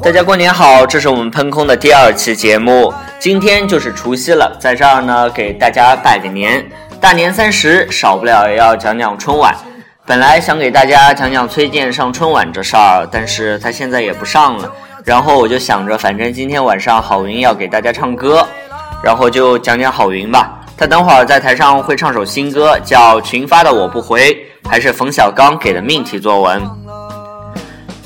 大家过年好，这是我们喷空的第二期节目，今天就是除夕了，在这儿呢给大家拜个年，大年三十少不了也要讲讲春晚。本来想给大家讲讲崔健上春晚这事儿，但是他现在也不上了，然后我就想着，反正今天晚上郝云要给大家唱歌，然后就讲讲郝云吧。他等会儿在台上会唱首新歌，叫《群发的我不回》，还是冯小刚给的命题作文。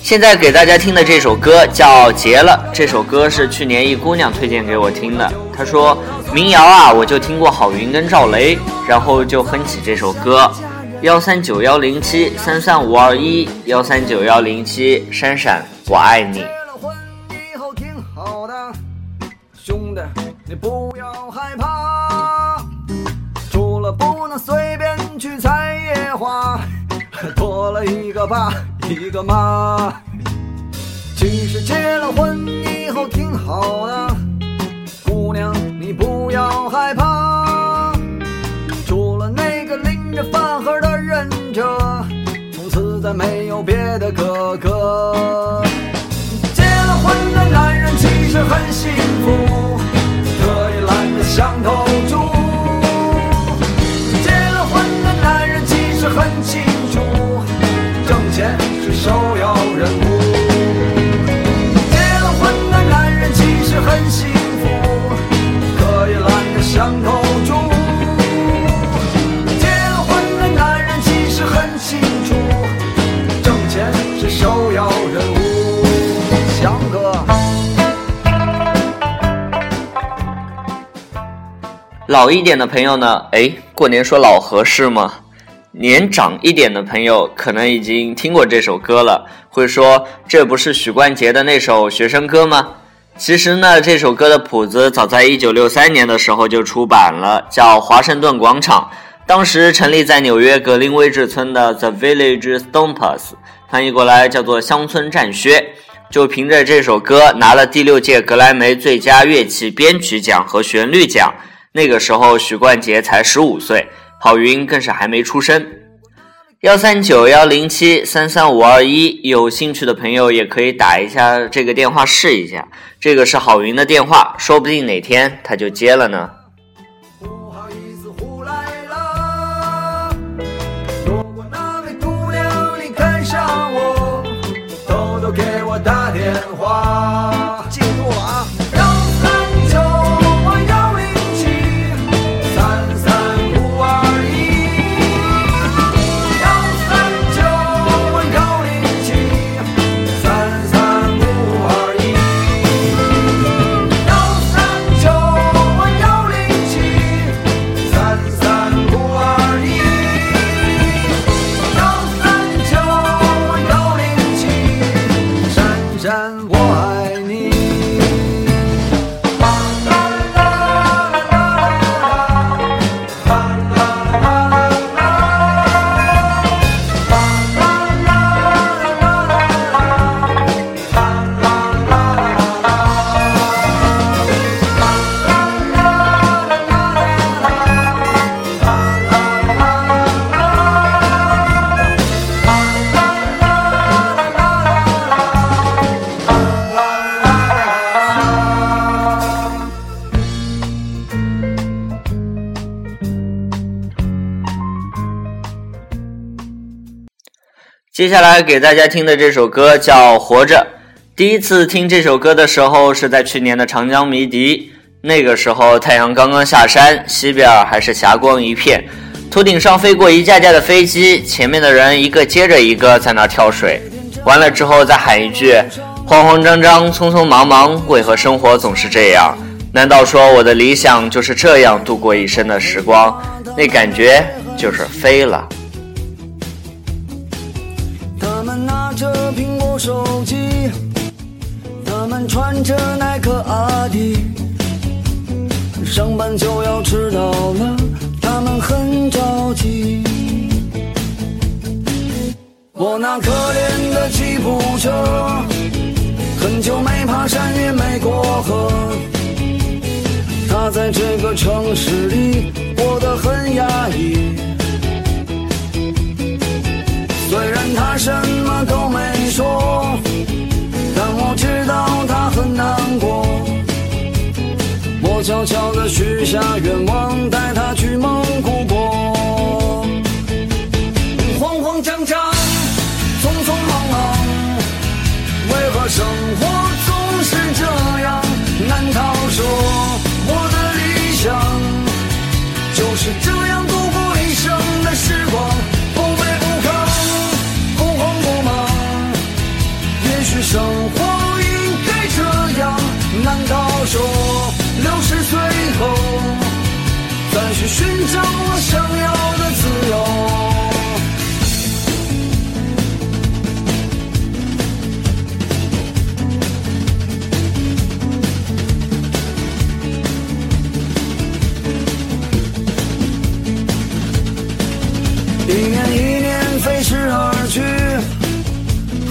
现在给大家听的这首歌叫《结了》，这首歌是去年一姑娘推荐给我听的。她说民谣啊，我就听过郝云跟赵雷，然后就哼起这首歌：幺三九幺零七三三五二一，幺三九幺零七闪闪我爱你。兄弟，你不要害怕，除了不能随便去采野花，多了一个爸，一个妈。其实结了婚以后挺好的，懒得想投注。结婚的男人其实很清楚，挣钱是首要任务。强哥。老一点的朋友呢？哎，过年说老合适吗？年长一点的朋友可能已经听过这首歌了，会说这不是许冠杰的那首学生歌吗？其实呢，这首歌的谱子早在一九六三年的时候就出版了，叫《华盛顿广场》，当时成立在纽约格林威治村的 The Village Stompers，翻译过来叫做乡村战靴，就凭着这首歌拿了第六届格莱美最佳乐器编曲奖和旋律奖。那个时候，许冠杰才十五岁，郝云更是还没出生。幺三九幺零七三三五二一，有兴趣的朋友也可以打一下这个电话试一下。这个是郝云的电话，说不定哪天他就接了呢。如果那位姑娘你看上我，就偷偷给我打电话接下来给大家听的这首歌叫《活着》。第一次听这首歌的时候是在去年的长江迷笛，那个时候太阳刚刚下山，西边还是霞光一片，头顶上飞过一架架的飞机，前面的人一个接着一个在那跳水，完了之后再喊一句：慌慌张张，匆匆忙忙，为何生活总是这样？难道说我的理想就是这样度过一生的时光？那感觉就是飞了。手机，他们穿着耐克阿迪，上班就要迟到了，他们很着急。我那可怜的吉普车，很久没爬山也没过河，他在这个城市下愿望，带他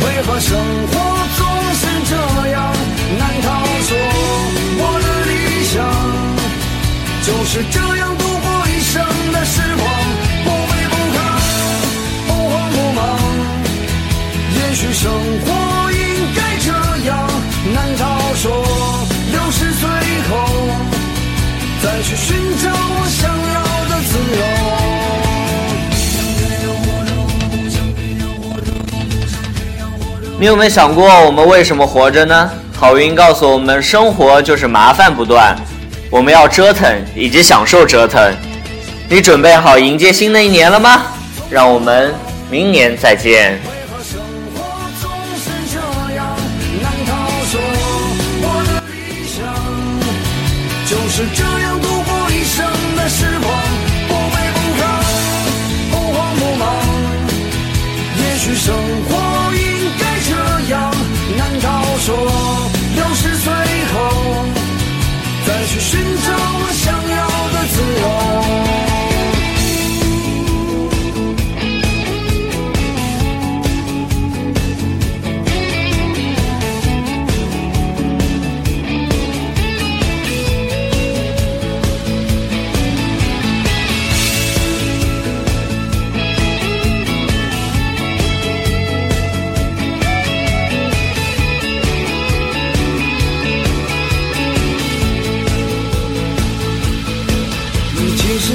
为何生活你有没有想过我们为什么活着呢？郝云告诉我们，生活就是麻烦不断，我们要折腾以及享受折腾。你准备好迎接新的一年了吗？让我们明年再见。为何生活总是这样？难道说我的理想就是这样度过一生的时光？不卑不亢，不慌不忙，也许生活我想